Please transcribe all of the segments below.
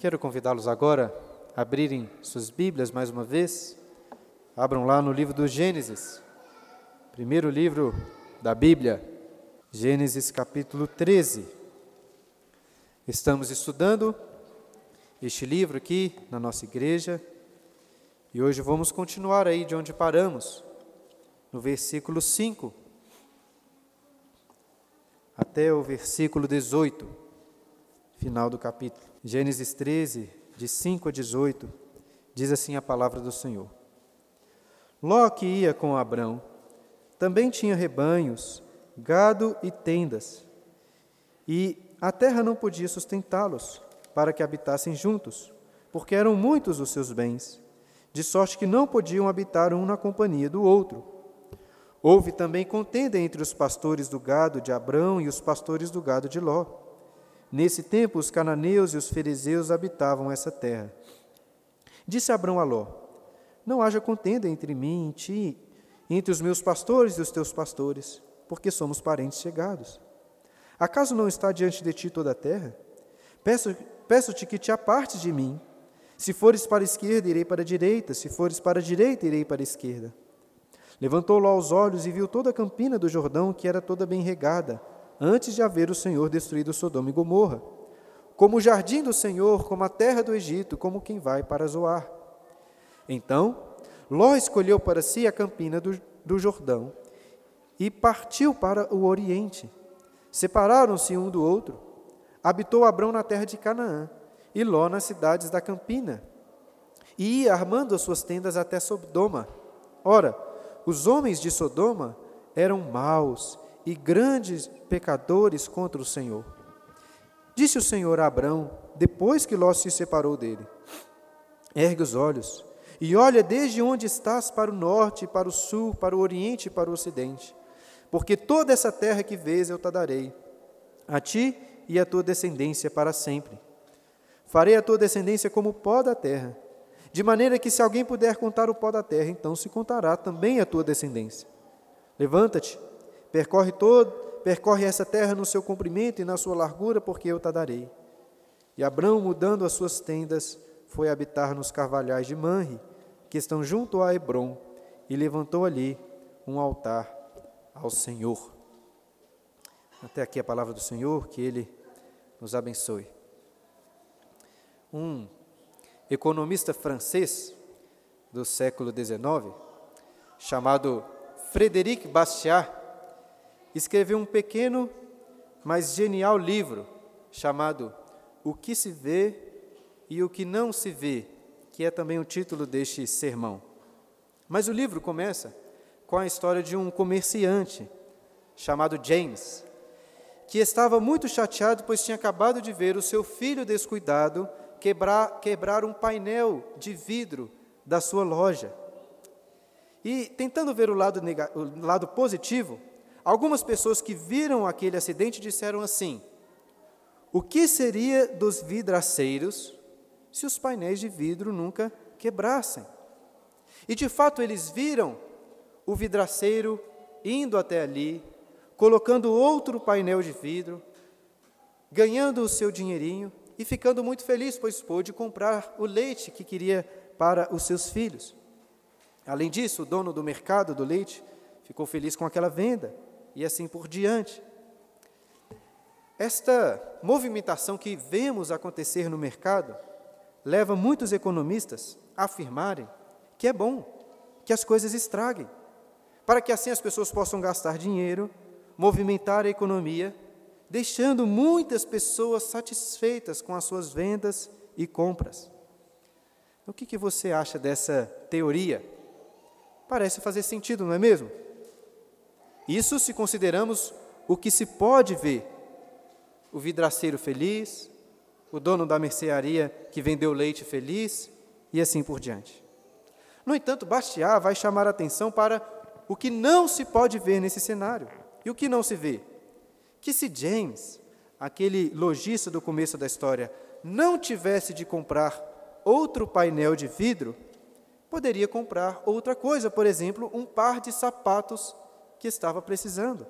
Quero convidá-los agora a abrirem suas Bíblias mais uma vez. Abram lá no livro do Gênesis, primeiro livro da Bíblia, Gênesis capítulo 13. Estamos estudando este livro aqui na nossa igreja e hoje vamos continuar aí de onde paramos, no versículo 5 até o versículo 18, final do capítulo. Gênesis 13, de 5 a 18, diz assim a palavra do Senhor. Ló que ia com Abrão, também tinha rebanhos, gado e tendas, e a terra não podia sustentá-los para que habitassem juntos, porque eram muitos os seus bens, de sorte que não podiam habitar um na companhia do outro. Houve também contenda entre os pastores do gado de Abrão e os pastores do gado de Ló. Nesse tempo, os cananeus e os fariseus habitavam essa terra. Disse Abrão a Ló: Não haja contenda entre mim e ti, entre os meus pastores e os teus pastores, porque somos parentes chegados. Acaso não está diante de ti toda a terra? Peço-te peço que te apartes de mim. Se fores para a esquerda, irei para a direita, se fores para a direita, irei para a esquerda. Levantou Ló os olhos e viu toda a campina do Jordão, que era toda bem regada antes de haver o Senhor destruído Sodoma e Gomorra, como o jardim do Senhor, como a terra do Egito, como quem vai para Zoar. Então, Ló escolheu para si a campina do, do Jordão e partiu para o Oriente. Separaram-se um do outro. Habitou Abrão na terra de Canaã e Ló nas cidades da campina. E ia armando as suas tendas até Sodoma. Ora, os homens de Sodoma eram maus e grandes pecadores contra o Senhor. Disse o Senhor a Abrão, depois que Ló se separou dele: Ergue os olhos e olha desde onde estás para o norte, para o sul, para o oriente e para o ocidente. Porque toda essa terra que vês eu te darei, a ti e a tua descendência para sempre. Farei a tua descendência como o pó da terra, de maneira que se alguém puder contar o pó da terra, então se contará também a tua descendência. Levanta-te Percorre todo, percorre essa terra no seu comprimento e na sua largura, porque eu te darei. E Abraão, mudando as suas tendas, foi habitar nos carvalhais de Manre, que estão junto a Hebron, e levantou ali um altar ao Senhor. Até aqui a palavra do Senhor, que Ele nos abençoe. Um economista francês do século XIX, chamado Frédéric Bastiat, escreveu um pequeno, mas genial livro chamado O que se vê e o que não se vê, que é também o título deste sermão. Mas o livro começa com a história de um comerciante chamado James, que estava muito chateado pois tinha acabado de ver o seu filho descuidado quebrar, quebrar um painel de vidro da sua loja. E tentando ver o lado, o lado positivo, Algumas pessoas que viram aquele acidente disseram assim: o que seria dos vidraceiros se os painéis de vidro nunca quebrassem? E de fato eles viram o vidraceiro indo até ali, colocando outro painel de vidro, ganhando o seu dinheirinho e ficando muito feliz, pois pôde comprar o leite que queria para os seus filhos. Além disso, o dono do mercado do leite ficou feliz com aquela venda e assim por diante. Esta movimentação que vemos acontecer no mercado leva muitos economistas a afirmarem que é bom que as coisas estraguem, para que assim as pessoas possam gastar dinheiro, movimentar a economia, deixando muitas pessoas satisfeitas com as suas vendas e compras. O que, que você acha dessa teoria? Parece fazer sentido, não é mesmo? Isso se consideramos o que se pode ver: o vidraceiro feliz, o dono da mercearia que vendeu leite feliz e assim por diante. No entanto, Bastiat vai chamar a atenção para o que não se pode ver nesse cenário. E o que não se vê? Que se James, aquele lojista do começo da história, não tivesse de comprar outro painel de vidro, poderia comprar outra coisa, por exemplo, um par de sapatos que estava precisando.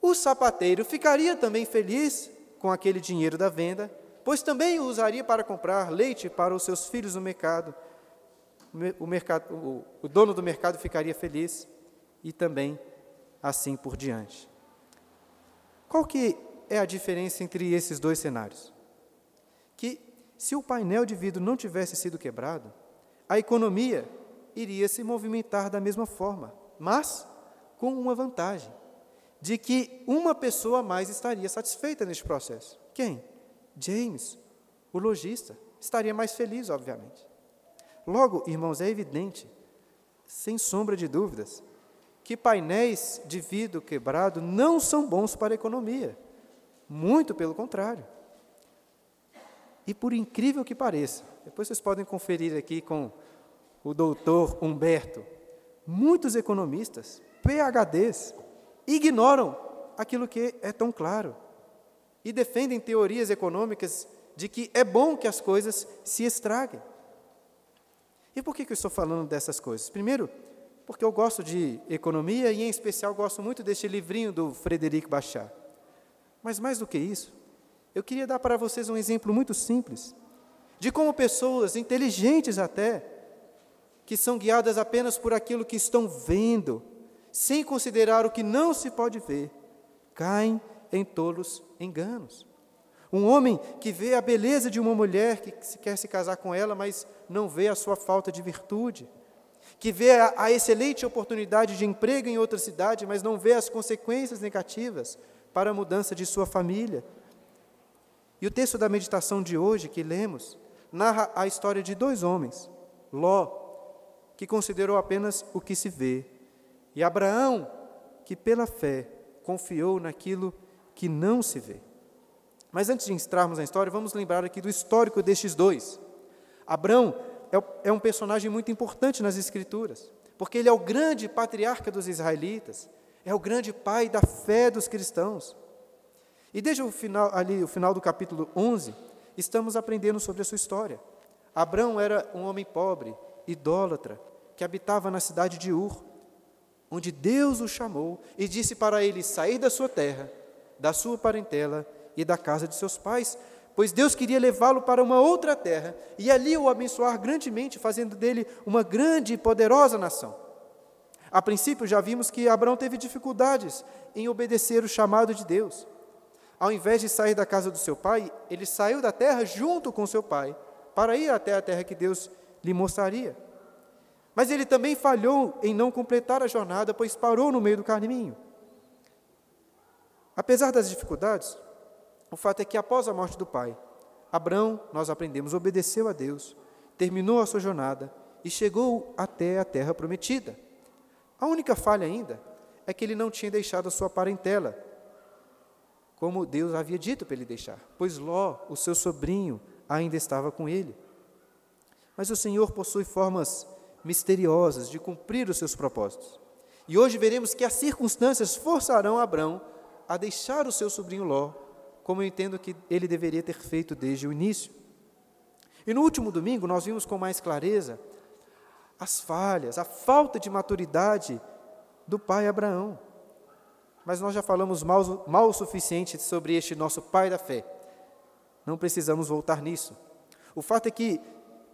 O sapateiro ficaria também feliz com aquele dinheiro da venda, pois também o usaria para comprar leite para os seus filhos no mercado. O, mercado, o, dono do mercado ficaria feliz e também assim por diante. Qual que é a diferença entre esses dois cenários? Que se o painel de vidro não tivesse sido quebrado, a economia iria se movimentar da mesma forma, mas com uma vantagem, de que uma pessoa a mais estaria satisfeita neste processo. Quem? James, o lojista, estaria mais feliz, obviamente. Logo, irmãos, é evidente, sem sombra de dúvidas, que painéis de vidro quebrado não são bons para a economia. Muito pelo contrário. E por incrível que pareça, depois vocês podem conferir aqui com o doutor Humberto, muitos economistas, PhDs, ignoram aquilo que é tão claro e defendem teorias econômicas de que é bom que as coisas se estraguem. E por que, que eu estou falando dessas coisas? Primeiro, porque eu gosto de economia e, em especial, gosto muito deste livrinho do Frederic Bachar. Mas, mais do que isso, eu queria dar para vocês um exemplo muito simples de como pessoas inteligentes até, que são guiadas apenas por aquilo que estão vendo, sem considerar o que não se pode ver, caem em tolos enganos. Um homem que vê a beleza de uma mulher que quer se casar com ela, mas não vê a sua falta de virtude. Que vê a, a excelente oportunidade de emprego em outra cidade, mas não vê as consequências negativas para a mudança de sua família. E o texto da meditação de hoje que lemos narra a história de dois homens, Ló, que considerou apenas o que se vê, e Abraão, que pela fé confiou naquilo que não se vê. Mas antes de entrarmos na história, vamos lembrar aqui do histórico destes dois. Abraão é, é um personagem muito importante nas Escrituras, porque ele é o grande patriarca dos israelitas, é o grande pai da fé dos cristãos. E desde o final, ali, o final do capítulo 11, estamos aprendendo sobre a sua história. Abraão era um homem pobre, idólatra, que habitava na cidade de Ur, onde Deus o chamou e disse para ele sair da sua terra da sua parentela e da casa de seus pais, pois Deus queria levá-lo para uma outra terra e ali o abençoar grandemente, fazendo dele uma grande e poderosa nação. A princípio, já vimos que Abraão teve dificuldades em obedecer o chamado de Deus. Ao invés de sair da casa do seu pai, ele saiu da terra junto com seu pai, para ir até a terra que Deus lhe mostraria. Mas ele também falhou em não completar a jornada, pois parou no meio do caminho. Apesar das dificuldades, o fato é que após a morte do pai, Abraão, nós aprendemos, obedeceu a Deus, terminou a sua jornada e chegou até a terra prometida. A única falha ainda é que ele não tinha deixado a sua parentela, como Deus havia dito para ele deixar, pois Ló, o seu sobrinho, ainda estava com ele. Mas o Senhor possui formas misteriosas de cumprir os seus propósitos. E hoje veremos que as circunstâncias forçarão Abraão a deixar o seu sobrinho Ló, como eu entendo que ele deveria ter feito desde o início. E no último domingo nós vimos com mais clareza as falhas, a falta de maturidade do pai Abraão. Mas nós já falamos mal, mal o suficiente sobre este nosso pai da fé. Não precisamos voltar nisso. O fato é que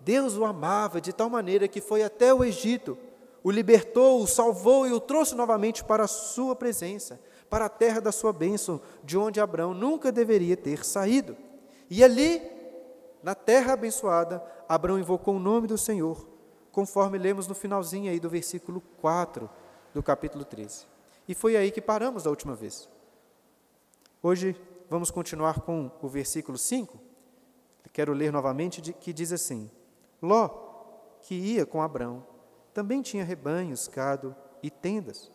Deus o amava de tal maneira que foi até o Egito, o libertou, o salvou e o trouxe novamente para a sua presença para a terra da sua bênção, de onde Abraão nunca deveria ter saído. E ali, na terra abençoada, Abraão invocou o nome do Senhor, conforme lemos no finalzinho aí do versículo 4 do capítulo 13. E foi aí que paramos da última vez. Hoje vamos continuar com o versículo 5. Quero ler novamente, que diz assim: Ló, que ia com Abraão, também tinha rebanhos, gado e tendas.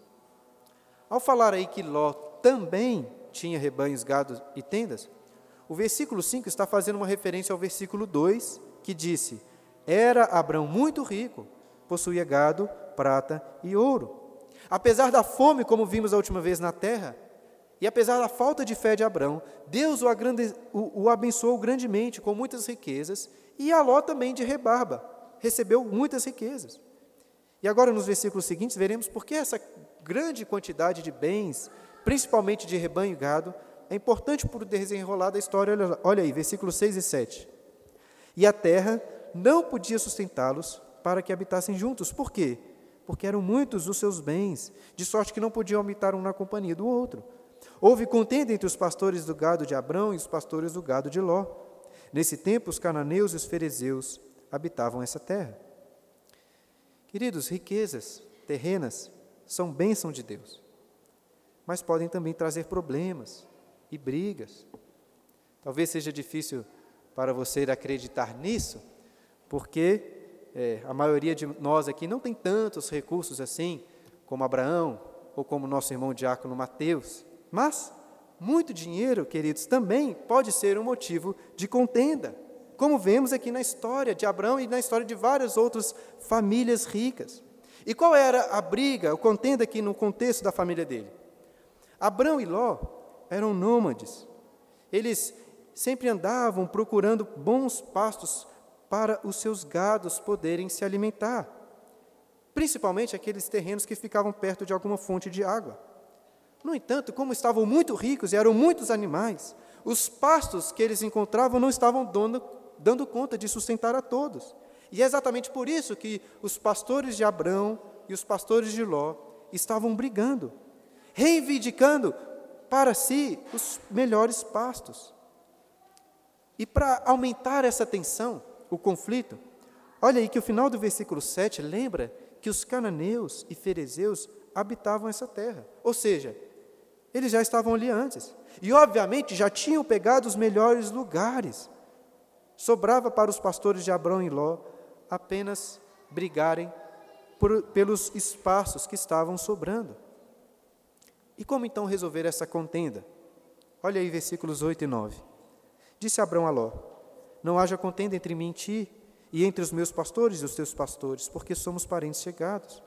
Ao falar aí que Ló também tinha rebanhos, gados e tendas, o versículo 5 está fazendo uma referência ao versículo 2, que disse: Era Abraão muito rico, possuía gado, prata e ouro. Apesar da fome, como vimos a última vez na terra, e apesar da falta de fé de Abraão, Deus o, agrande, o, o abençoou grandemente com muitas riquezas, e a Ló também de rebarba, recebeu muitas riquezas. E agora, nos versículos seguintes, veremos por que essa grande quantidade de bens, principalmente de rebanho e gado, É importante para o desenrolar da história, olha, olha aí, versículos 6 e 7. E a terra não podia sustentá-los para que habitassem juntos. Por quê? Porque eram muitos os seus bens, de sorte que não podiam habitar um na companhia do outro. Houve contenda entre os pastores do gado de Abrão e os pastores do gado de Ló. Nesse tempo, os cananeus e os ferezeus habitavam essa terra. Queridos, riquezas terrenas são bênção de Deus, mas podem também trazer problemas e brigas. Talvez seja difícil para você acreditar nisso, porque é, a maioria de nós aqui não tem tantos recursos assim, como Abraão ou como nosso irmão diácono Mateus, mas muito dinheiro, queridos, também pode ser um motivo de contenda, como vemos aqui na história de Abraão e na história de várias outras famílias ricas. E qual era a briga, o contenda aqui no contexto da família dele? Abraão e Ló eram nômades. Eles sempre andavam procurando bons pastos para os seus gados poderem se alimentar, principalmente aqueles terrenos que ficavam perto de alguma fonte de água. No entanto, como estavam muito ricos e eram muitos animais, os pastos que eles encontravam não estavam dando, dando conta de sustentar a todos. E é exatamente por isso que os pastores de Abrão e os pastores de Ló estavam brigando, reivindicando para si os melhores pastos. E para aumentar essa tensão, o conflito, olha aí que o final do versículo 7 lembra que os cananeus e ferezeus habitavam essa terra. Ou seja, eles já estavam ali antes. E, obviamente, já tinham pegado os melhores lugares. Sobrava para os pastores de Abrão e Ló apenas brigarem por, pelos espaços que estavam sobrando. E como então resolver essa contenda? Olha aí versículos 8 e 9. Disse Abrão a Ló: Não haja contenda entre mim e ti, e entre os meus pastores e os teus pastores, porque somos parentes chegados.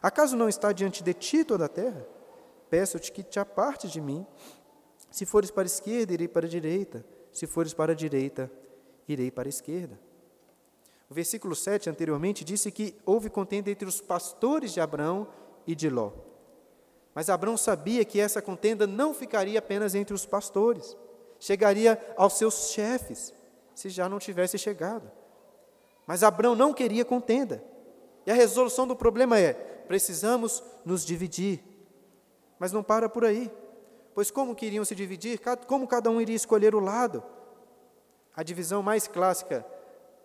Acaso não está diante de ti toda a terra? Peço-te que te apartes de mim. Se fores para a esquerda, irei para a direita. Se fores para a direita, irei para a esquerda. O versículo 7 anteriormente disse que houve contenda entre os pastores de Abraão e de Ló. Mas Abraão sabia que essa contenda não ficaria apenas entre os pastores, chegaria aos seus chefes, se já não tivesse chegado. Mas Abraão não queria contenda. E a resolução do problema é: precisamos nos dividir. Mas não para por aí. Pois como queriam se dividir? Como cada um iria escolher o lado? A divisão mais clássica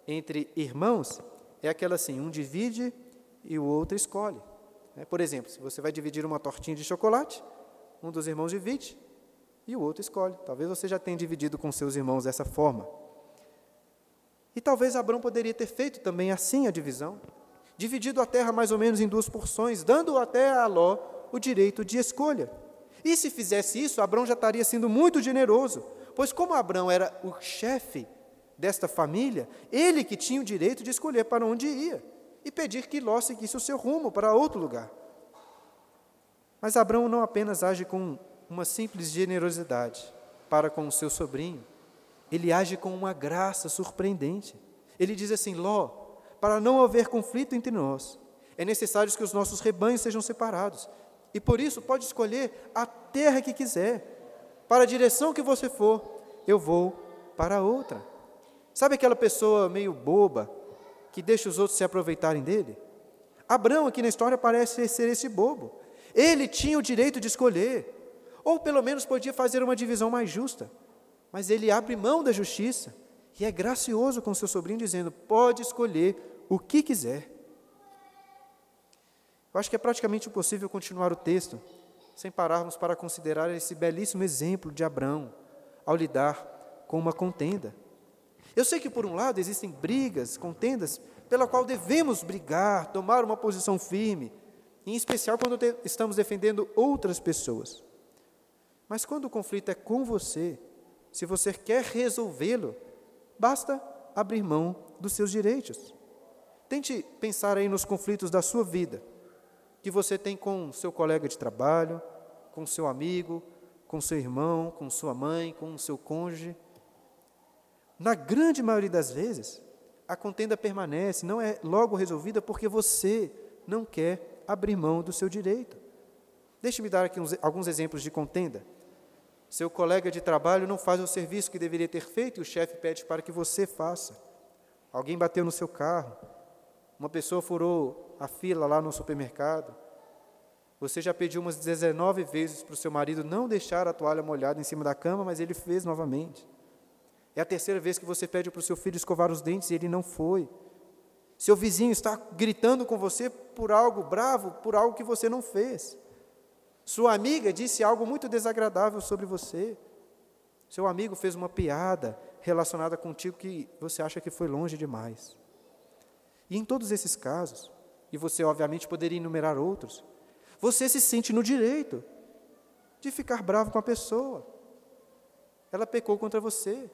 entre irmãos é aquela assim: um divide e o outro escolhe. É, por exemplo, se você vai dividir uma tortinha de chocolate, um dos irmãos divide e o outro escolhe. Talvez você já tenha dividido com seus irmãos dessa forma. E talvez Abraão poderia ter feito também assim a divisão, dividido a terra mais ou menos em duas porções, dando até a Ló o direito de escolha. E se fizesse isso, Abraão já estaria sendo muito generoso, pois como Abraão era o chefe desta família, ele que tinha o direito de escolher para onde ia e pedir que Ló seguisse o seu rumo para outro lugar. Mas Abraão não apenas age com uma simples generosidade para com o seu sobrinho, ele age com uma graça surpreendente. Ele diz assim: Ló, para não haver conflito entre nós, é necessário que os nossos rebanhos sejam separados. E por isso pode escolher a terra que quiser. Para a direção que você for, eu vou para outra. Sabe aquela pessoa meio boba que deixa os outros se aproveitarem dele? Abraão, aqui na história, parece ser esse bobo. Ele tinha o direito de escolher, ou pelo menos podia fazer uma divisão mais justa, mas ele abre mão da justiça e é gracioso com seu sobrinho, dizendo: pode escolher o que quiser. Eu acho que é praticamente impossível continuar o texto sem pararmos para considerar esse belíssimo exemplo de Abraão ao lidar com uma contenda. Eu sei que, por um lado, existem brigas, contendas, pela qual devemos brigar, tomar uma posição firme, em especial quando estamos defendendo outras pessoas. Mas quando o conflito é com você, se você quer resolvê-lo, basta abrir mão dos seus direitos. Tente pensar aí nos conflitos da sua vida, que você tem com seu colega de trabalho, com seu amigo, com seu irmão, com sua mãe, com seu cônjuge. Na grande maioria das vezes, a contenda permanece, não é logo resolvida porque você não quer abrir mão do seu direito. Deixe-me dar aqui uns, alguns exemplos de contenda. Seu colega de trabalho não faz o serviço que deveria ter feito e o chefe pede para que você faça. Alguém bateu no seu carro. Uma pessoa furou a fila lá no supermercado. Você já pediu umas 19 vezes para o seu marido não deixar a toalha molhada em cima da cama, mas ele fez novamente. É a terceira vez que você pede para o seu filho escovar os dentes e ele não foi. Seu vizinho está gritando com você por algo bravo, por algo que você não fez. Sua amiga disse algo muito desagradável sobre você. Seu amigo fez uma piada relacionada contigo que você acha que foi longe demais. E em todos esses casos, e você obviamente poderia enumerar outros, você se sente no direito de ficar bravo com a pessoa. Ela pecou contra você.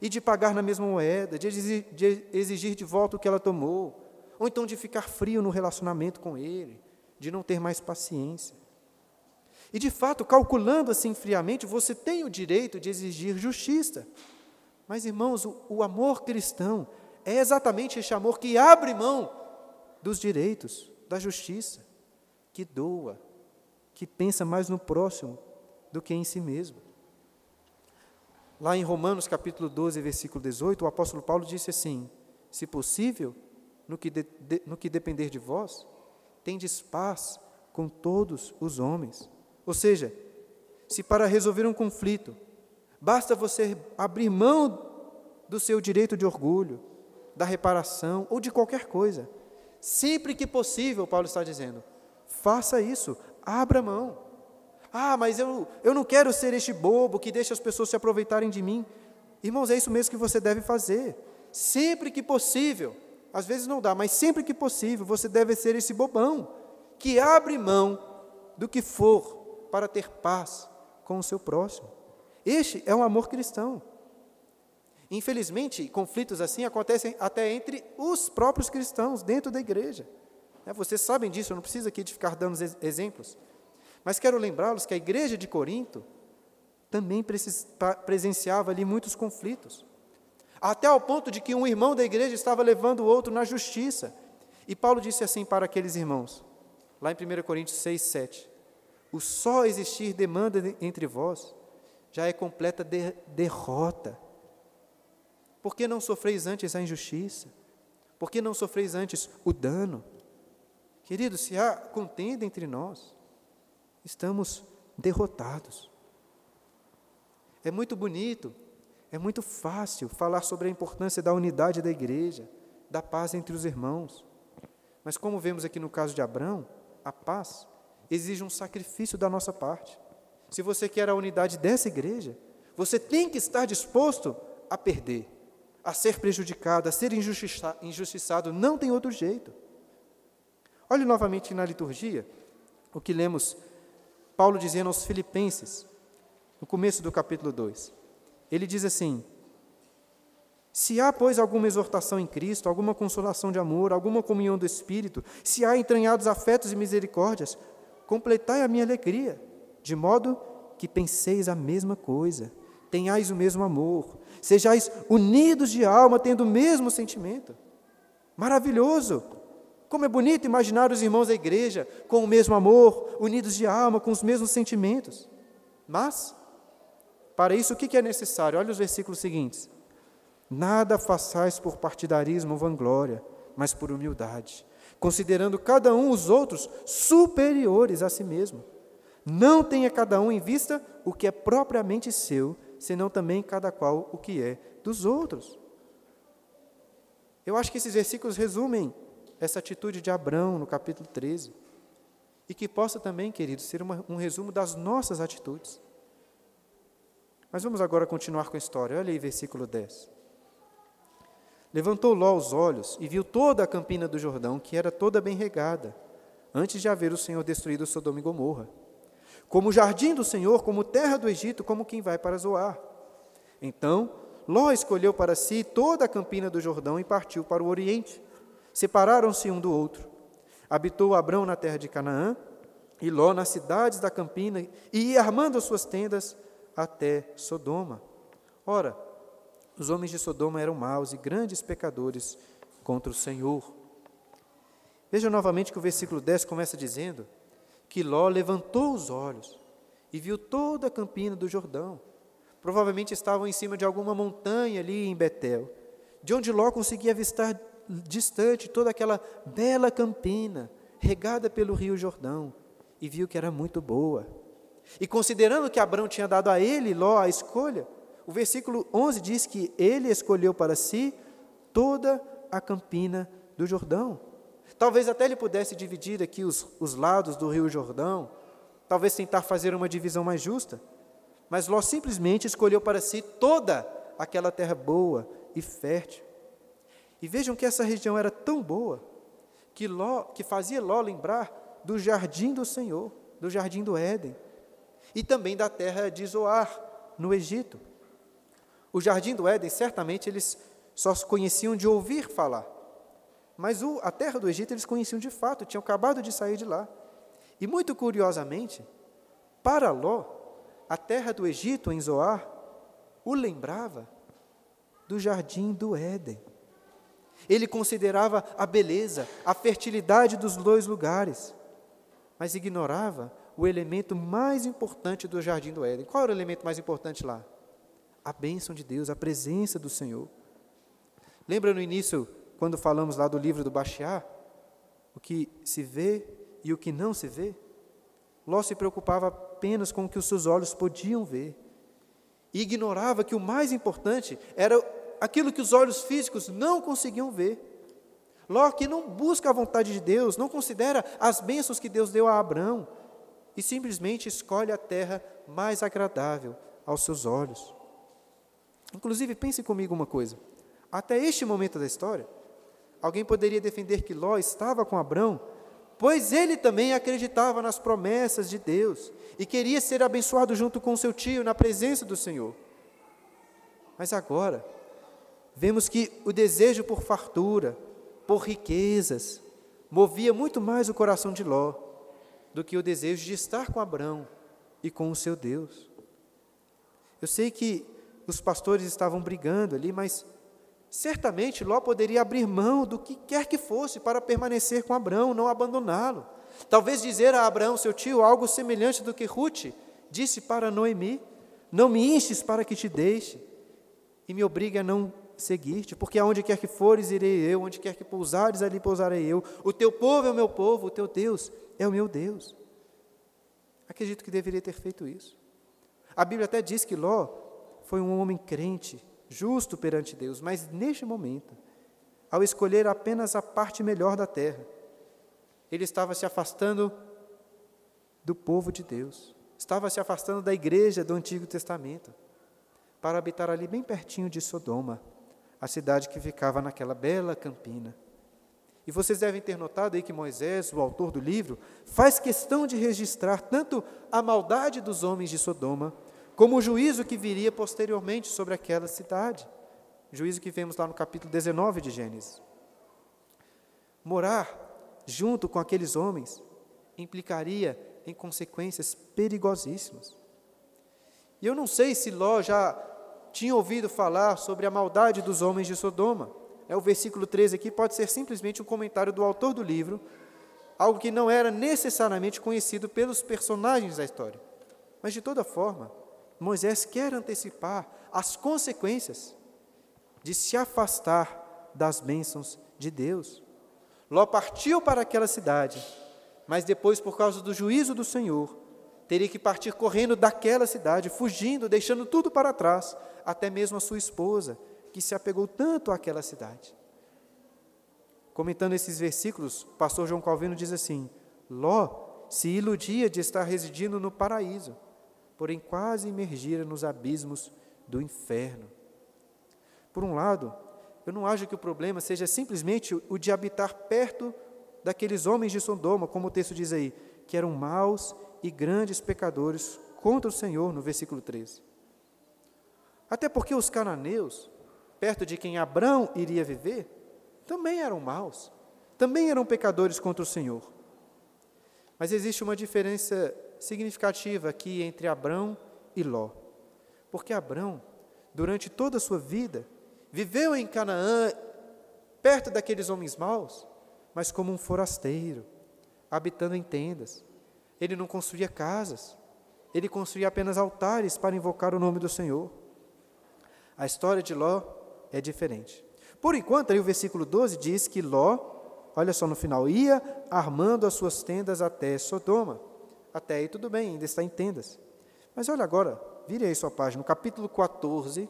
E de pagar na mesma moeda, de exigir, de exigir de volta o que ela tomou, ou então de ficar frio no relacionamento com ele, de não ter mais paciência. E de fato, calculando assim friamente, você tem o direito de exigir justiça. Mas, irmãos, o, o amor cristão é exatamente este amor que abre mão dos direitos, da justiça, que doa, que pensa mais no próximo do que em si mesmo. Lá em Romanos capítulo 12, versículo 18, o apóstolo Paulo disse assim: Se possível, no que, de, de, no que depender de vós, tendes paz com todos os homens. Ou seja, se para resolver um conflito basta você abrir mão do seu direito de orgulho, da reparação ou de qualquer coisa, sempre que possível, Paulo está dizendo, faça isso, abra mão. Ah, mas eu, eu não quero ser este bobo que deixa as pessoas se aproveitarem de mim. Irmãos, é isso mesmo que você deve fazer. Sempre que possível, às vezes não dá, mas sempre que possível, você deve ser esse bobão que abre mão do que for para ter paz com o seu próximo. Este é um amor cristão. Infelizmente, conflitos assim acontecem até entre os próprios cristãos, dentro da igreja. Né, vocês sabem disso, eu não preciso aqui de ficar dando exemplos. Mas quero lembrá-los que a igreja de Corinto também presenciava ali muitos conflitos. Até ao ponto de que um irmão da igreja estava levando o outro na justiça. E Paulo disse assim para aqueles irmãos, lá em 1 Coríntios 6, 7 o só existir demanda entre vós já é completa de derrota. Por que não sofreis antes a injustiça? Por que não sofreis antes o dano? Queridos, se há contenda entre nós, estamos derrotados. É muito bonito, é muito fácil falar sobre a importância da unidade da igreja, da paz entre os irmãos. Mas como vemos aqui no caso de Abraão, a paz exige um sacrifício da nossa parte. Se você quer a unidade dessa igreja, você tem que estar disposto a perder, a ser prejudicado, a ser injustiçado, não tem outro jeito. Olhe novamente na liturgia o que lemos Paulo dizendo aos Filipenses, no começo do capítulo 2. Ele diz assim: Se há, pois, alguma exortação em Cristo, alguma consolação de amor, alguma comunhão do Espírito, se há entranhados afetos e misericórdias, completai a minha alegria, de modo que penseis a mesma coisa, tenhais o mesmo amor, sejais unidos de alma, tendo o mesmo sentimento. Maravilhoso! Como é bonito imaginar os irmãos da igreja com o mesmo amor, unidos de alma, com os mesmos sentimentos. Mas, para isso, o que é necessário? Olha os versículos seguintes. Nada façais por partidarismo ou vanglória, mas por humildade, considerando cada um os outros superiores a si mesmo. Não tenha cada um em vista o que é propriamente seu, senão também cada qual o que é dos outros. Eu acho que esses versículos resumem essa atitude de Abraão no capítulo 13. E que possa também, queridos, ser uma, um resumo das nossas atitudes. Mas vamos agora continuar com a história. Olha aí, versículo 10. Levantou Ló os olhos e viu toda a campina do Jordão, que era toda bem regada, antes de haver o Senhor destruído Sodoma e Gomorra. Como o jardim do Senhor, como terra do Egito, como quem vai para Zoar. Então, Ló escolheu para si toda a campina do Jordão e partiu para o oriente. Separaram-se um do outro. Habitou Abrão na terra de Canaã e Ló nas cidades da campina e ia armando as suas tendas até Sodoma. Ora, os homens de Sodoma eram maus e grandes pecadores contra o Senhor. Veja novamente que o versículo 10 começa dizendo que Ló levantou os olhos e viu toda a campina do Jordão. Provavelmente estavam em cima de alguma montanha ali em Betel, de onde Ló conseguia avistar distante toda aquela bela campina regada pelo rio Jordão e viu que era muito boa. E considerando que Abraão tinha dado a ele, Ló, a escolha, o versículo 11 diz que ele escolheu para si toda a campina do Jordão. Talvez até ele pudesse dividir aqui os, os lados do rio Jordão, talvez tentar fazer uma divisão mais justa. Mas Ló simplesmente escolheu para si toda aquela terra boa e fértil. E vejam que essa região era tão boa que, Ló, que fazia Ló lembrar do jardim do Senhor, do jardim do Éden, e também da terra de Zoar, no Egito. O jardim do Éden, certamente eles só conheciam de ouvir falar, mas o, a terra do Egito eles conheciam de fato, tinham acabado de sair de lá. E muito curiosamente, para Ló, a terra do Egito, em Zoar, o lembrava do jardim do Éden. Ele considerava a beleza, a fertilidade dos dois lugares, mas ignorava o elemento mais importante do jardim do Éden. Qual era o elemento mais importante lá? A bênção de Deus, a presença do Senhor. Lembra no início, quando falamos lá do livro do Baxiá, o que se vê e o que não se vê? Ló se preocupava apenas com o que os seus olhos podiam ver e ignorava que o mais importante era aquilo que os olhos físicos não conseguiam ver. Ló que não busca a vontade de Deus, não considera as bênçãos que Deus deu a Abraão e simplesmente escolhe a terra mais agradável aos seus olhos. Inclusive, pense comigo uma coisa: até este momento da história, alguém poderia defender que Ló estava com Abraão pois ele também acreditava nas promessas de Deus e queria ser abençoado junto com seu tio na presença do Senhor. Mas agora, vemos que o desejo por fartura, por riquezas, movia muito mais o coração de Ló do que o desejo de estar com Abraão e com o seu Deus. Eu sei que os pastores estavam brigando ali, mas Certamente Ló poderia abrir mão do que quer que fosse para permanecer com Abraão, não abandoná-lo. Talvez dizer a Abraão, seu tio, algo semelhante do que Ruth disse para Noemi: Não me enches para que te deixe, e me obrigue a não seguir-te, porque aonde quer que fores, irei eu, onde quer que pousares, ali pousarei eu. O teu povo é o meu povo, o teu Deus é o meu Deus. Acredito que deveria ter feito isso. A Bíblia até diz que Ló foi um homem crente, justo perante Deus, mas neste momento, ao escolher apenas a parte melhor da terra, ele estava se afastando do povo de Deus, estava se afastando da igreja do Antigo Testamento, para habitar ali bem pertinho de Sodoma, a cidade que ficava naquela bela campina. E vocês devem ter notado aí que Moisés, o autor do livro, faz questão de registrar tanto a maldade dos homens de Sodoma, como o juízo que viria posteriormente sobre aquela cidade. Juízo que vemos lá no capítulo 19 de Gênesis. Morar junto com aqueles homens implicaria em consequências perigosíssimas. E eu não sei se Ló já tinha ouvido falar sobre a maldade dos homens de Sodoma. É o versículo 13 aqui, pode ser simplesmente um comentário do autor do livro, algo que não era necessariamente conhecido pelos personagens da história. Mas de toda forma, Moisés quer antecipar as consequências de se afastar das bênçãos de Deus. Ló partiu para aquela cidade, mas depois, por causa do juízo do Senhor, teria que partir correndo daquela cidade, fugindo, deixando tudo para trás, até mesmo a sua esposa, que se apegou tanto àquela cidade. Comentando esses versículos, o pastor João Calvino diz assim: Ló se iludia de estar residindo no paraíso porém quase imergira nos abismos do inferno. Por um lado, eu não acho que o problema seja simplesmente o de habitar perto daqueles homens de Sodoma, como o texto diz aí, que eram maus e grandes pecadores contra o Senhor, no versículo 13. Até porque os cananeus, perto de quem Abrão iria viver, também eram maus, também eram pecadores contra o Senhor. Mas existe uma diferença significativa aqui entre Abrão e Ló. Porque Abrão, durante toda a sua vida, viveu em Canaã, perto daqueles homens maus, mas como um forasteiro, habitando em tendas. Ele não construía casas, ele construía apenas altares para invocar o nome do Senhor. A história de Ló é diferente. Por enquanto, aí o versículo 12 diz que Ló, olha só no final, ia armando as suas tendas até Sodoma. Até aí tudo bem, ainda está em tendas. Mas olha agora, vire aí sua página, capítulo 14,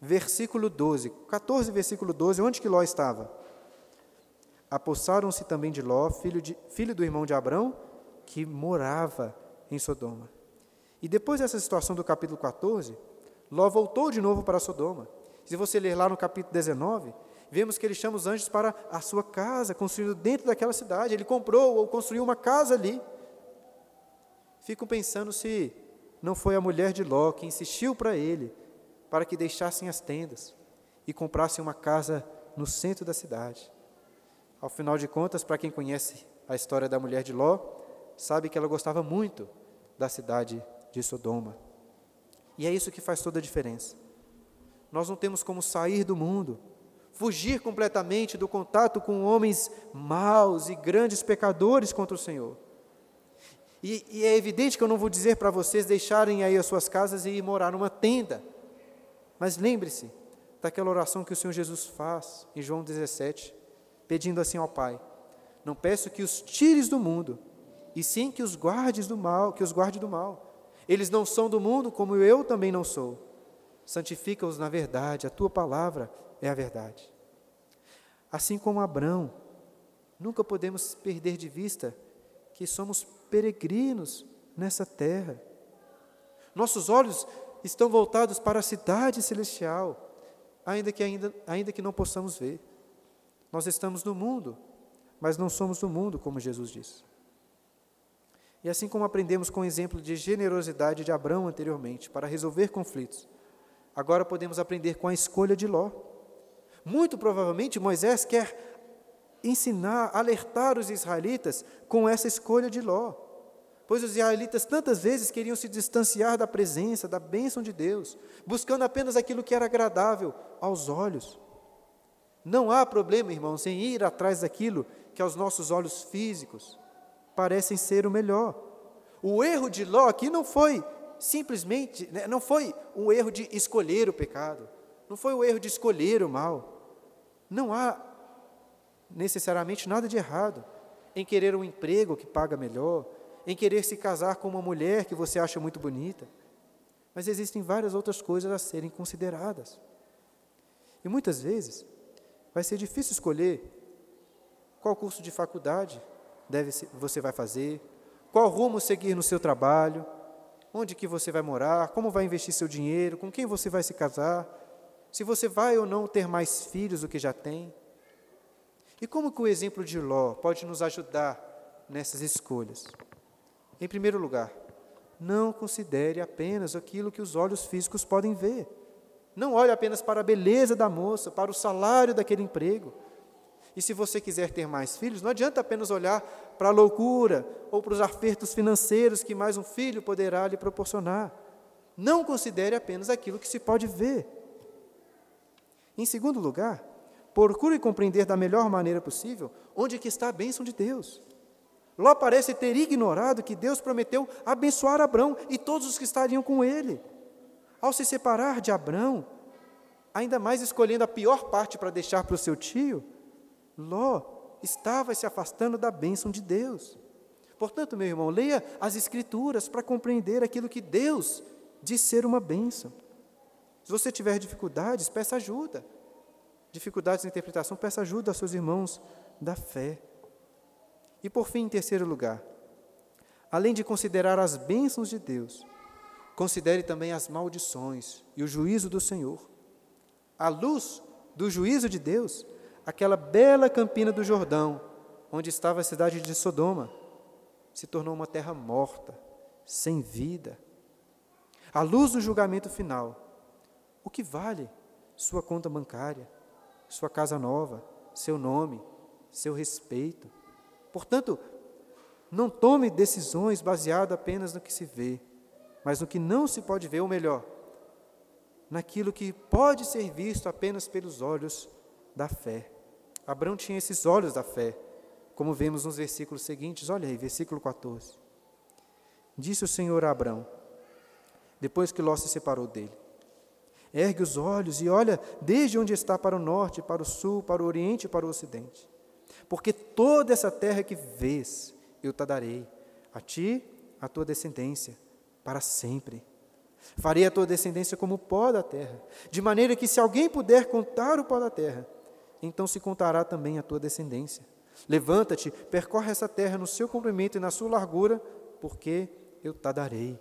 versículo 12. 14, versículo 12, onde que Ló estava? Apossaram-se também de Ló, filho, de, filho do irmão de Abrão, que morava em Sodoma. E depois dessa situação do capítulo 14, Ló voltou de novo para Sodoma. Se você ler lá no capítulo 19, vemos que ele chama os anjos para a sua casa, construindo dentro daquela cidade. Ele comprou ou construiu uma casa ali. Fico pensando se não foi a mulher de Ló que insistiu para ele para que deixassem as tendas e comprassem uma casa no centro da cidade. Ao final de contas, para quem conhece a história da mulher de Ló, sabe que ela gostava muito da cidade de Sodoma. E é isso que faz toda a diferença. Nós não temos como sair do mundo, fugir completamente do contato com homens maus e grandes pecadores contra o Senhor. E, e é evidente que eu não vou dizer para vocês deixarem aí as suas casas e ir morar numa tenda. Mas lembre-se daquela oração que o Senhor Jesus faz em João 17, pedindo assim ao Pai: Não peço que os tires do mundo, e sim que os guardes do mal, que os guarde do mal. Eles não são do mundo, como eu também não sou santifica-os na verdade, a tua palavra é a verdade. Assim como Abraão, nunca podemos perder de vista que somos peregrinos nessa terra. Nossos olhos estão voltados para a cidade celestial, ainda que, ainda, ainda que não possamos ver. Nós estamos no mundo, mas não somos do mundo, como Jesus disse. E assim como aprendemos com o exemplo de generosidade de Abraão anteriormente, para resolver conflitos, Agora podemos aprender com a escolha de Ló. Muito provavelmente Moisés quer ensinar, alertar os israelitas com essa escolha de Ló. Pois os israelitas tantas vezes queriam se distanciar da presença, da bênção de Deus, buscando apenas aquilo que era agradável aos olhos. Não há problema, irmãos, em ir atrás daquilo que aos nossos olhos físicos parecem ser o melhor. O erro de Ló aqui não foi simplesmente, né, não foi o erro de escolher o pecado, não foi o erro de escolher o mal. Não há necessariamente nada de errado em querer um emprego que paga melhor, em querer se casar com uma mulher que você acha muito bonita. Mas existem várias outras coisas a serem consideradas. E muitas vezes vai ser difícil escolher qual curso de faculdade deve você vai fazer, qual rumo seguir no seu trabalho, onde que você vai morar, como vai investir seu dinheiro, com quem você vai se casar, se você vai ou não ter mais filhos do que já tem. E como que o exemplo de Ló pode nos ajudar nessas escolhas? Em primeiro lugar, não considere apenas aquilo que os olhos físicos podem ver. Não olhe apenas para a beleza da moça, para o salário daquele emprego. E se você quiser ter mais filhos, não adianta apenas olhar para a loucura ou para os apertos financeiros que mais um filho poderá lhe proporcionar. Não considere apenas aquilo que se pode ver. Em segundo lugar, procure compreender da melhor maneira possível onde que está a bênção de Deus. Ló parece ter ignorado que Deus prometeu abençoar Abrão e todos os que estariam com ele. Ao se separar de Abrão, ainda mais escolhendo a pior parte para deixar para o seu tio, Ló estava se afastando da bênção de Deus. Portanto, meu irmão, leia as Escrituras para compreender aquilo que Deus diz ser uma bênção. Se você tiver dificuldades, peça ajuda. Dificuldades na interpretação, peça ajuda aos seus irmãos da fé. E por fim, em terceiro lugar, além de considerar as bênçãos de Deus, considere também as maldições e o juízo do Senhor. À luz do juízo de Deus, aquela bela campina do Jordão, onde estava a cidade de Sodoma, se tornou uma terra morta, sem vida. À luz do julgamento final, o que vale sua conta bancária, sua casa nova, seu nome, seu respeito? Portanto, não tome decisões baseadas apenas no que se vê, mas no que não se pode ver, ou melhor, naquilo que pode ser visto apenas pelos olhos da fé. Abraão tinha esses olhos da fé, como vemos nos versículos seguintes. Olha aí, versículo 14. Disse o Senhor a Abraão: depois que Ló se separou dele. Ergue os olhos e olha desde onde está para o norte, para o sul, para o oriente e para o ocidente. Porque toda essa terra que vês, eu te darei, a ti, a tua descendência, para sempre. Farei a tua descendência como o pó da terra, de maneira que se alguém puder contar o pó da terra, então se contará também a tua descendência. Levanta-te, percorre essa terra no seu comprimento e na sua largura, porque eu te darei.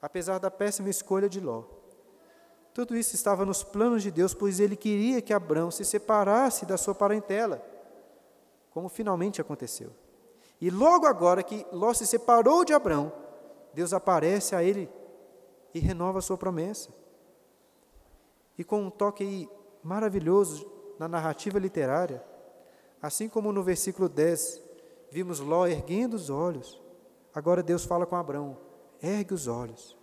Apesar da péssima escolha de Ló, tudo isso estava nos planos de Deus, pois ele queria que Abraão se separasse da sua parentela, como finalmente aconteceu. E logo agora que Ló se separou de Abraão, Deus aparece a ele e renova a sua promessa. E com um toque maravilhoso na narrativa literária, assim como no versículo 10, vimos Ló erguendo os olhos, agora Deus fala com Abraão: ergue os olhos.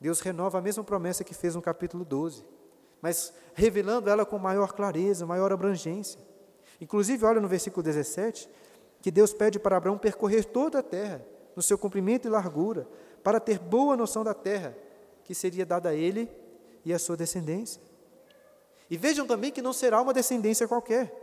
Deus renova a mesma promessa que fez no capítulo 12, mas revelando ela com maior clareza, maior abrangência. Inclusive, olha no versículo 17, que Deus pede para Abraão percorrer toda a terra, no seu comprimento e largura, para ter boa noção da terra que seria dada a ele e à sua descendência. E vejam também que não será uma descendência qualquer.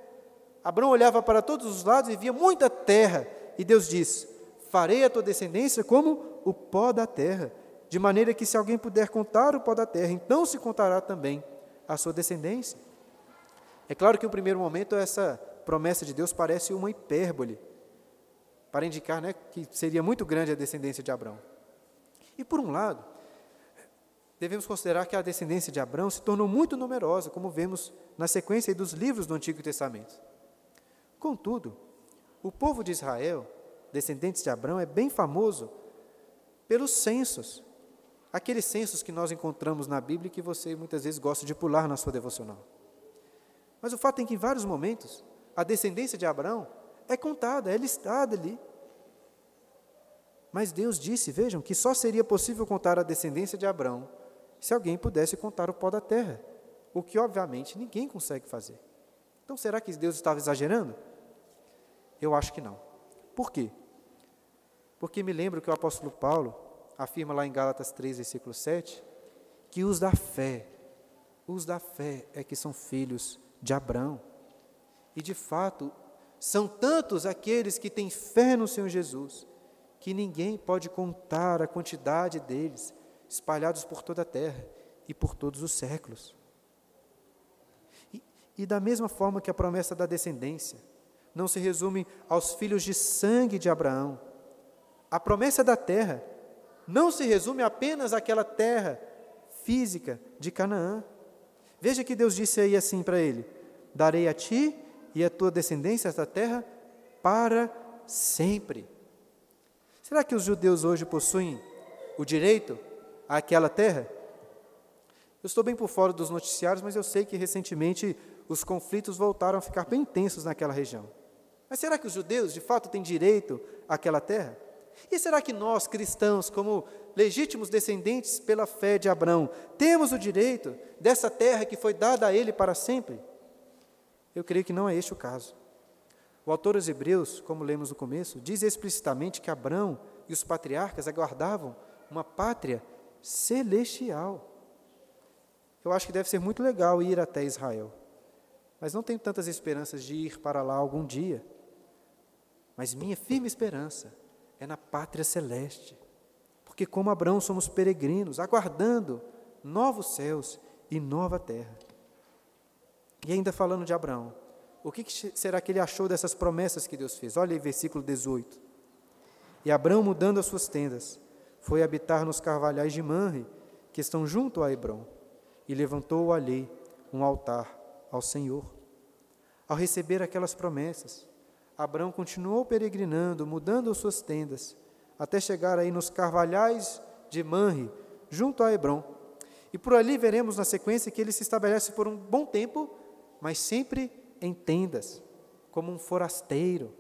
Abraão olhava para todos os lados e via muita terra, e Deus diz: Farei a tua descendência como o pó da terra, de maneira que se alguém puder contar o pó da terra, então se contará também a sua descendência. É claro que, no primeiro momento, essa promessa de Deus parece uma hipérbole, para indicar né, que seria muito grande a descendência de Abraão. E por um lado, devemos considerar que a descendência de Abraão se tornou muito numerosa, como vemos na sequência dos livros do Antigo Testamento. Contudo, o povo de Israel, descendentes de Abraão, é bem famoso pelos censos. Aqueles censos que nós encontramos na Bíblia e que você muitas vezes gosta de pular na sua devocional. Mas o fato é que em vários momentos a descendência de Abraão é contada, é listada ali. Mas Deus disse, vejam, que só seria possível contar a descendência de Abraão se alguém pudesse contar o pó da terra, o que obviamente ninguém consegue fazer. Então será que Deus estava exagerando? Eu acho que não. Por quê? Porque me lembro que o apóstolo Paulo afirma lá em Gálatas 3, versículo 7, que os da fé, os da fé é que são filhos de Abraão. E de fato, são tantos aqueles que têm fé no Senhor Jesus, que ninguém pode contar a quantidade deles, espalhados por toda a terra e por todos os séculos. E, e da mesma forma que a promessa da descendência não se resume aos filhos de sangue de Abraão, a promessa da terra não se resume apenas àquela terra física de Canaã. Veja que Deus disse aí assim para ele: Darei a ti e a tua descendência esta terra para sempre. Será que os judeus hoje possuem o direito àquela terra? Eu estou bem por fora dos noticiários, mas eu sei que recentemente os conflitos voltaram a ficar bem intensos naquela região. Mas será que os judeus de fato têm direito àquela terra? E será que nós, cristãos, como legítimos descendentes pela fé de Abraão, temos o direito dessa terra que foi dada a ele para sempre? Eu creio que não é este o caso. O autor aos Hebreus, como lemos no começo, diz explicitamente que Abraão e os patriarcas aguardavam uma pátria celestial. Eu acho que deve ser muito legal ir até Israel, mas não tenho tantas esperanças de ir para lá algum dia. Mas minha firme esperança é na pátria celeste. Porque, como Abraão, somos peregrinos, aguardando novos céus e nova terra. E ainda falando de Abraão, o que será que ele achou dessas promessas que Deus fez? Olha aí, versículo 18. E Abraão, mudando as suas tendas, foi habitar nos carvalhais de Manre, que estão junto a Hebron, e levantou ali um altar ao Senhor. Ao receber aquelas promessas, Abraão continuou peregrinando, mudando as suas tendas, até chegar aí nos carvalhais de Manre, junto a Hebron. E por ali veremos na sequência que ele se estabelece por um bom tempo, mas sempre em tendas, como um forasteiro,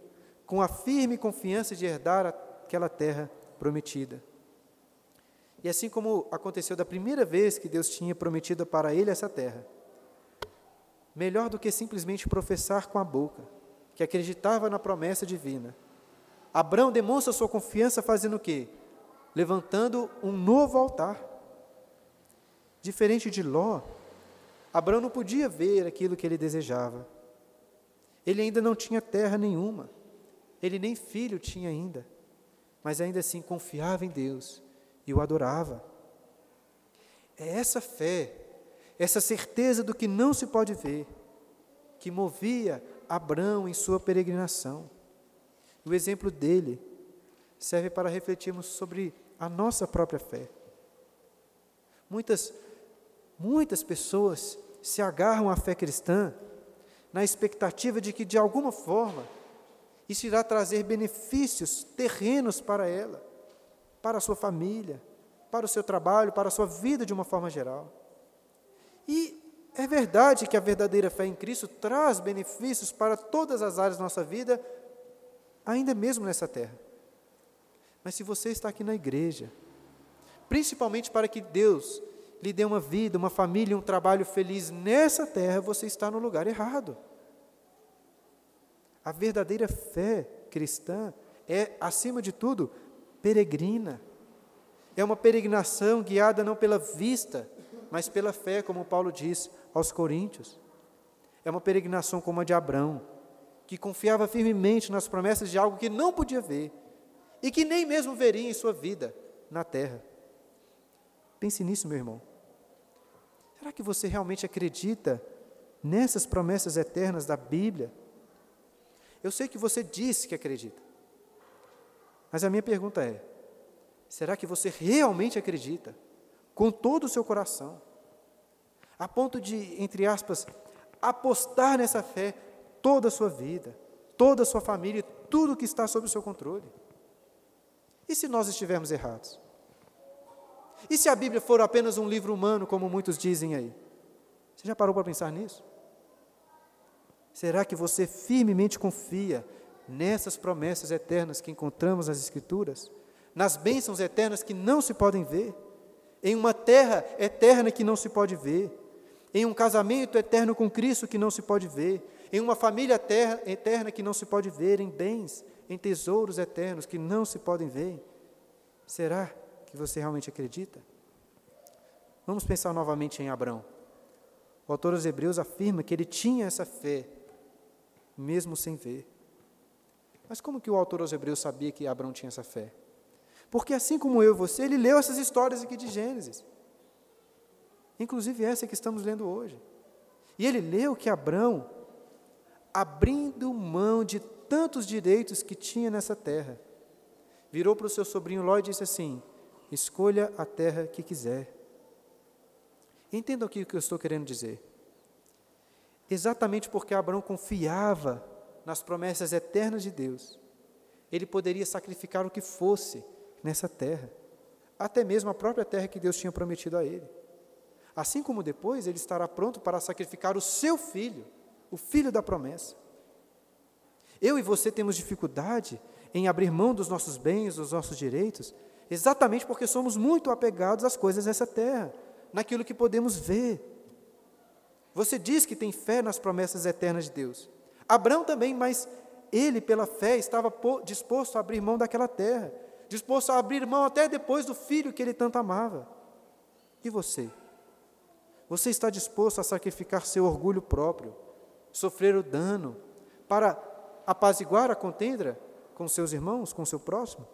com a firme confiança de herdar aquela terra prometida. E assim como aconteceu da primeira vez que Deus tinha prometido para ele essa terra, melhor do que simplesmente professar com a boca, que acreditava na promessa divina. Abraão demonstra sua confiança fazendo o quê? levantando um novo altar. Diferente de Ló, Abraão não podia ver aquilo que ele desejava. Ele ainda não tinha terra nenhuma, ele nem filho tinha ainda, mas ainda assim confiava em Deus e o adorava. É essa fé, essa certeza do que não se pode ver, que movia Abraão em sua peregrinação. O exemplo dele serve para refletirmos sobre a nossa própria fé. Muitas, muitas pessoas se agarram à fé cristã na expectativa de que, de alguma forma, isso irá trazer benefícios terrenos para ela, para a sua família, para o seu trabalho, para a sua vida de uma forma geral. E é verdade que a verdadeira fé em Cristo traz benefícios para todas as áreas da nossa vida, ainda mesmo nessa terra. Mas se você está aqui na igreja, principalmente para que Deus lhe dê uma vida, uma família, um trabalho feliz nessa terra, você está no lugar errado. A verdadeira fé cristã é, acima de tudo, peregrina. É uma peregrinação guiada não pela vista, mas pela fé, como Paulo diz aos Coríntios. É uma peregrinação como a de Abraão, que confiava firmemente nas promessas de algo que não podia ver e que nem mesmo veria em sua vida na terra. Pense nisso, meu irmão. Será que você realmente acredita nessas promessas eternas da Bíblia? Eu sei que você disse que acredita, mas a minha pergunta é: será que você realmente acredita, com todo o seu coração? a ponto de, entre aspas, apostar nessa fé toda a sua vida, toda a sua família, tudo que está sob o seu controle. E se nós estivermos errados? E se a Bíblia for apenas um livro humano, como muitos dizem aí? Você já parou para pensar nisso? Será que você firmemente confia nessas promessas eternas que encontramos nas Escrituras? Nas bênçãos eternas que não se podem ver? Em uma terra eterna que não se pode ver? em um casamento eterno com Cristo que não se pode ver, em uma família eterna que não se pode ver, em bens, em tesouros eternos que não se podem ver. Será que você realmente acredita? Vamos pensar novamente em Abraão. O autor dos Hebreus afirma que ele tinha essa fé, mesmo sem ver. Mas como que o autor dos Hebreus sabia que Abraão tinha essa fé? Porque assim como eu e você, ele leu essas histórias aqui de Gênesis inclusive essa que estamos lendo hoje. E ele leu que Abraão, abrindo mão de tantos direitos que tinha nessa terra, virou para o seu sobrinho Ló e disse assim: Escolha a terra que quiser. Entendam aqui o que eu estou querendo dizer. Exatamente porque Abraão confiava nas promessas eternas de Deus, ele poderia sacrificar o que fosse nessa terra, até mesmo a própria terra que Deus tinha prometido a ele assim como depois ele estará pronto para sacrificar o seu filho, o filho da promessa. Eu e você temos dificuldade em abrir mão dos nossos bens, dos nossos direitos, exatamente porque somos muito apegados às coisas dessa terra, naquilo que podemos ver. Você diz que tem fé nas promessas eternas de Deus. Abraão também, mas ele, pela fé, estava disposto a abrir mão daquela terra, disposto a abrir mão até depois do filho que ele tanto amava. E você? Você está disposto a sacrificar seu orgulho próprio, sofrer o dano, para apaziguar a contenda com seus irmãos, com seu próximo?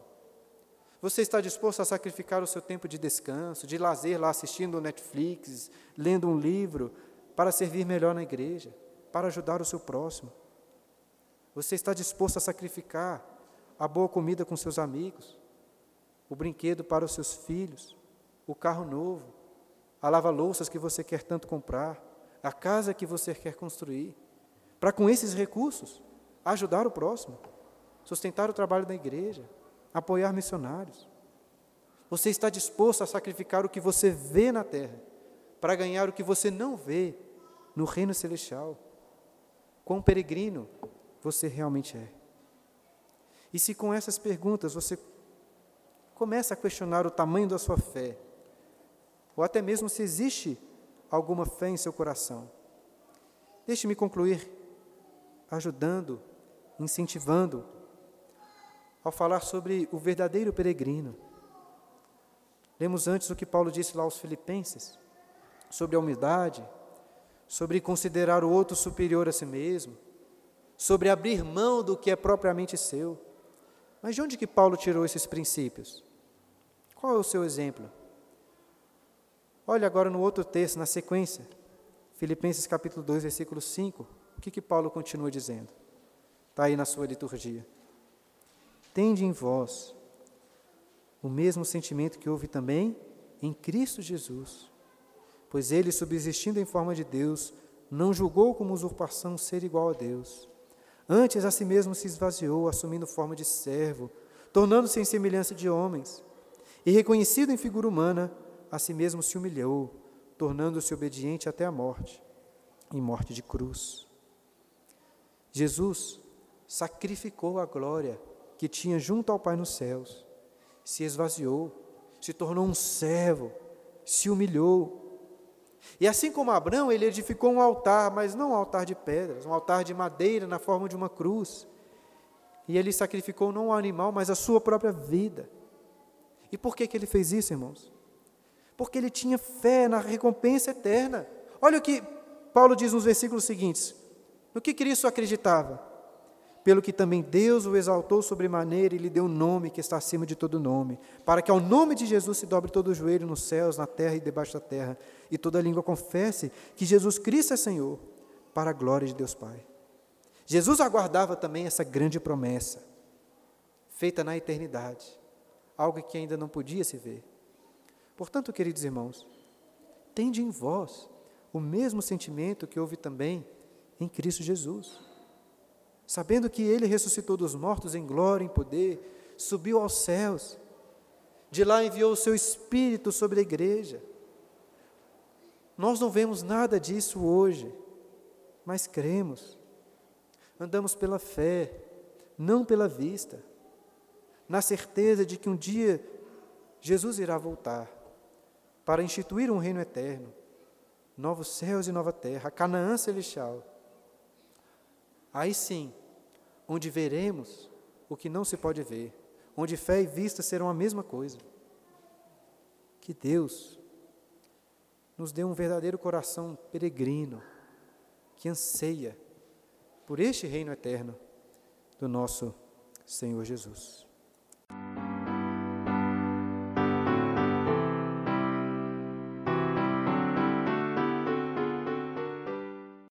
Você está disposto a sacrificar o seu tempo de descanso, de lazer lá assistindo Netflix, lendo um livro, para servir melhor na igreja, para ajudar o seu próximo? Você está disposto a sacrificar a boa comida com seus amigos, o brinquedo para os seus filhos, o carro novo, a lava-louças que você quer tanto comprar, a casa que você quer construir, para com esses recursos ajudar o próximo, sustentar o trabalho da igreja, apoiar missionários. Você está disposto a sacrificar o que você vê na terra para ganhar o que você não vê no reino celestial? Quão peregrino você realmente é? E se com essas perguntas você começa a questionar o tamanho da sua fé, ou até mesmo se existe alguma fé em seu coração. Deixe-me concluir ajudando, incentivando, ao falar sobre o verdadeiro peregrino. Lemos antes o que Paulo disse lá aos Filipenses, sobre a humildade, sobre considerar o outro superior a si mesmo, sobre abrir mão do que é propriamente seu. Mas de onde que Paulo tirou esses princípios? Qual é o seu exemplo? Olha agora no outro texto, na sequência, Filipenses capítulo 2, versículo 5. O que, que Paulo continua dizendo? Está aí na sua liturgia. Tende em vós o mesmo sentimento que houve também em Cristo Jesus. Pois ele, subsistindo em forma de Deus, não julgou como usurpação ser igual a Deus. Antes a si mesmo se esvaziou, assumindo forma de servo, tornando-se em semelhança de homens. E reconhecido em figura humana, a si mesmo se humilhou, tornando-se obediente até a morte, em morte de cruz. Jesus sacrificou a glória que tinha junto ao Pai nos céus se esvaziou, se tornou um servo, se humilhou. E assim como Abraão, ele edificou um altar, mas não um altar de pedras, um altar de madeira na forma de uma cruz. E ele sacrificou não um animal, mas a sua própria vida. E por que, que ele fez isso, irmãos? Porque ele tinha fé na recompensa eterna. Olha o que Paulo diz nos versículos seguintes. No que Cristo acreditava? Pelo que também Deus o exaltou sobremaneira e lhe deu um nome que está acima de todo nome, para que ao nome de Jesus se dobre todo o joelho nos céus, na terra e debaixo da terra, e toda língua confesse que Jesus Cristo é Senhor, para a glória de Deus Pai. Jesus aguardava também essa grande promessa, feita na eternidade, algo que ainda não podia se ver. Portanto, queridos irmãos, tende em vós o mesmo sentimento que houve também em Cristo Jesus sabendo que ele ressuscitou dos mortos em glória, em poder, subiu aos céus, de lá enviou o seu Espírito sobre a igreja. Nós não vemos nada disso hoje, mas cremos. Andamos pela fé, não pela vista, na certeza de que um dia Jesus irá voltar para instituir um reino eterno, novos céus e nova terra, Canaã celestial. Aí sim, onde veremos o que não se pode ver, onde fé e vista serão a mesma coisa. Que Deus nos dê um verdadeiro coração peregrino, que anseia por este reino eterno do nosso Senhor Jesus.